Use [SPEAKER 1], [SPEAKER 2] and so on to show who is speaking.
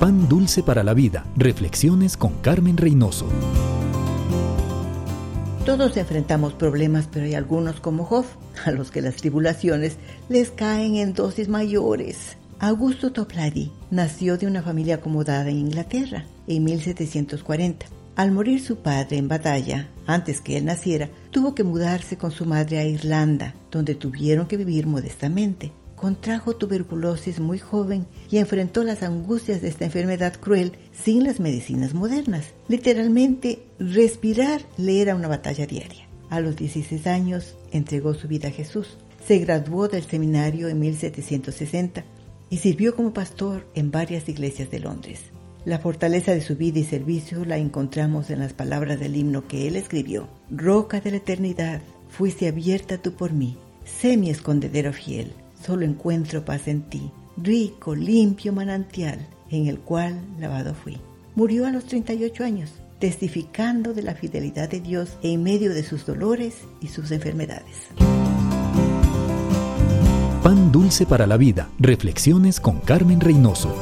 [SPEAKER 1] Pan dulce para la vida. Reflexiones con Carmen Reynoso.
[SPEAKER 2] Todos enfrentamos problemas, pero hay algunos como Job, a los que las tribulaciones les caen en dosis mayores. Augusto Toplady nació de una familia acomodada en Inglaterra en 1740. Al morir su padre en batalla, antes que él naciera, tuvo que mudarse con su madre a Irlanda, donde tuvieron que vivir modestamente. Contrajo tuberculosis muy joven y enfrentó las angustias de esta enfermedad cruel sin las medicinas modernas. Literalmente, respirar le era una batalla diaria. A los 16 años entregó su vida a Jesús. Se graduó del seminario en 1760 y sirvió como pastor en varias iglesias de Londres. La fortaleza de su vida y servicio la encontramos en las palabras del himno que él escribió. Roca de la eternidad, fuiste abierta tú por mí. Sé mi escondedero fiel, solo encuentro paz en ti. Rico, limpio manantial, en el cual lavado fui. Murió a los 38 años, testificando de la fidelidad de Dios en medio de sus dolores y sus enfermedades.
[SPEAKER 1] Pan dulce para la vida. Reflexiones con Carmen Reynoso.